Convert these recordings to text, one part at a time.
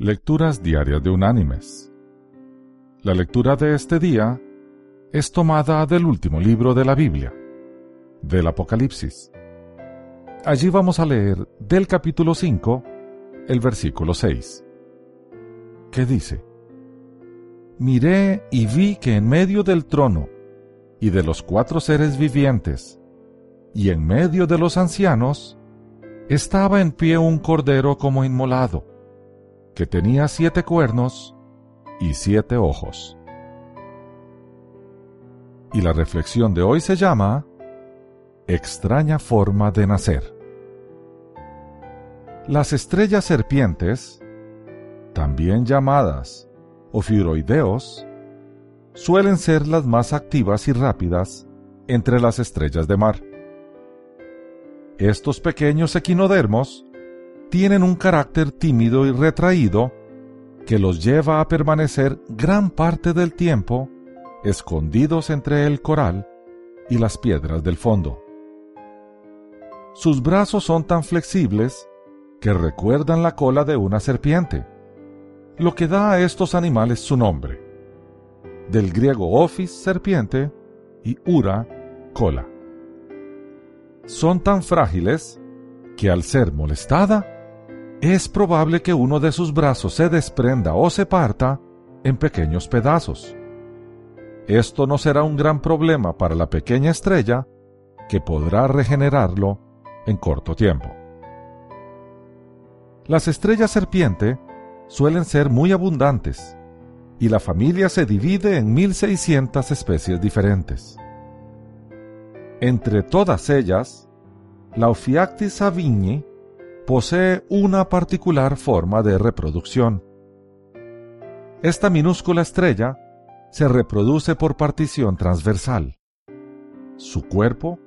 Lecturas Diarias de Unánimes. La lectura de este día es tomada del último libro de la Biblia, del Apocalipsis. Allí vamos a leer del capítulo 5, el versículo 6, que dice, Miré y vi que en medio del trono y de los cuatro seres vivientes, y en medio de los ancianos, estaba en pie un cordero como inmolado que tenía siete cuernos y siete ojos. Y la reflexión de hoy se llama Extraña forma de nacer. Las estrellas serpientes, también llamadas ofiuroideos, suelen ser las más activas y rápidas entre las estrellas de mar. Estos pequeños equinodermos tienen un carácter tímido y retraído que los lleva a permanecer gran parte del tiempo escondidos entre el coral y las piedras del fondo. Sus brazos son tan flexibles que recuerdan la cola de una serpiente, lo que da a estos animales su nombre, del griego ophis serpiente y ura cola. Son tan frágiles que al ser molestada, es probable que uno de sus brazos se desprenda o se parta en pequeños pedazos. Esto no será un gran problema para la pequeña estrella, que podrá regenerarlo en corto tiempo. Las estrellas serpiente suelen ser muy abundantes y la familia se divide en 1600 especies diferentes. Entre todas ellas, la Ophiactis avigne posee una particular forma de reproducción. Esta minúscula estrella se reproduce por partición transversal. Su cuerpo,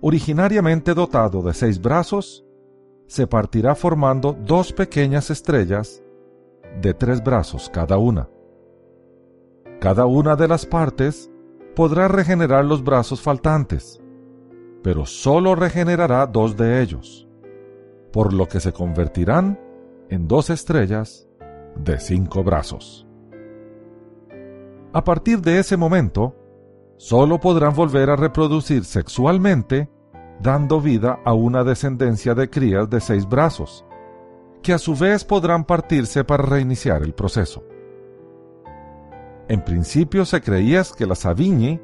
originariamente dotado de seis brazos, se partirá formando dos pequeñas estrellas de tres brazos cada una. Cada una de las partes podrá regenerar los brazos faltantes, pero sólo regenerará dos de ellos por lo que se convertirán en dos estrellas de cinco brazos. A partir de ese momento, solo podrán volver a reproducir sexualmente, dando vida a una descendencia de crías de seis brazos, que a su vez podrán partirse para reiniciar el proceso. En principio se creía que las Aviñi,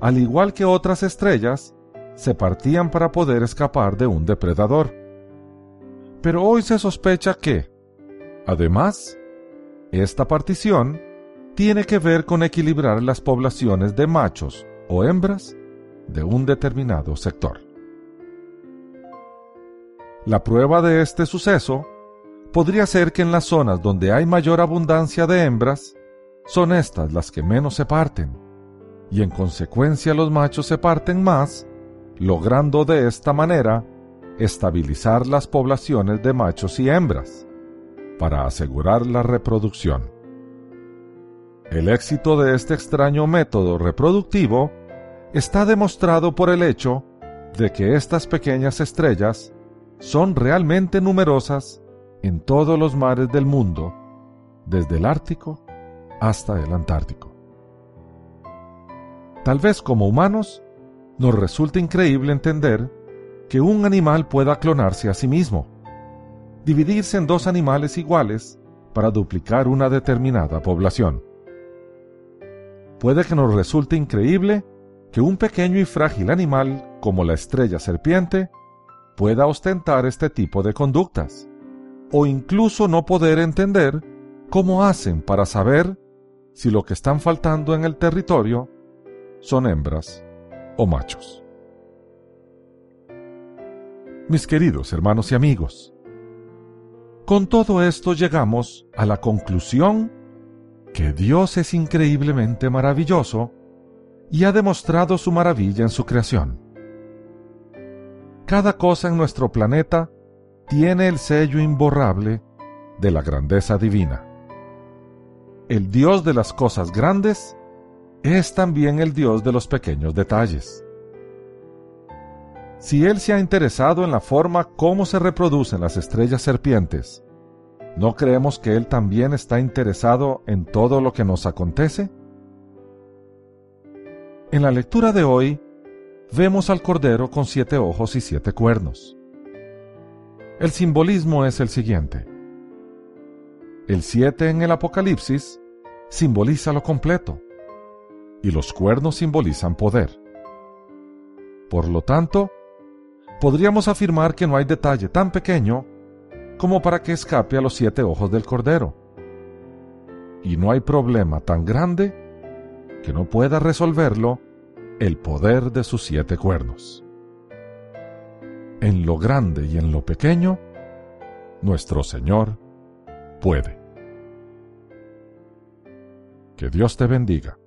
al igual que otras estrellas, se partían para poder escapar de un depredador. Pero hoy se sospecha que, además, esta partición tiene que ver con equilibrar las poblaciones de machos o hembras de un determinado sector. La prueba de este suceso podría ser que en las zonas donde hay mayor abundancia de hembras, son estas las que menos se parten, y en consecuencia los machos se parten más, logrando de esta manera estabilizar las poblaciones de machos y hembras para asegurar la reproducción. El éxito de este extraño método reproductivo está demostrado por el hecho de que estas pequeñas estrellas son realmente numerosas en todos los mares del mundo, desde el Ártico hasta el Antártico. Tal vez como humanos nos resulta increíble entender que un animal pueda clonarse a sí mismo, dividirse en dos animales iguales para duplicar una determinada población. Puede que nos resulte increíble que un pequeño y frágil animal como la estrella serpiente pueda ostentar este tipo de conductas, o incluso no poder entender cómo hacen para saber si lo que están faltando en el territorio son hembras o machos mis queridos hermanos y amigos. Con todo esto llegamos a la conclusión que Dios es increíblemente maravilloso y ha demostrado su maravilla en su creación. Cada cosa en nuestro planeta tiene el sello imborrable de la grandeza divina. El Dios de las cosas grandes es también el Dios de los pequeños detalles. Si Él se ha interesado en la forma como se reproducen las estrellas serpientes, ¿No creemos que Él también está interesado en todo lo que nos acontece? En la lectura de hoy, vemos al Cordero con siete ojos y siete cuernos. El simbolismo es el siguiente. El siete en el Apocalipsis simboliza lo completo y los cuernos simbolizan poder. Por lo tanto, podríamos afirmar que no hay detalle tan pequeño como para que escape a los siete ojos del Cordero. Y no hay problema tan grande que no pueda resolverlo el poder de sus siete cuernos. En lo grande y en lo pequeño, nuestro Señor puede. Que Dios te bendiga.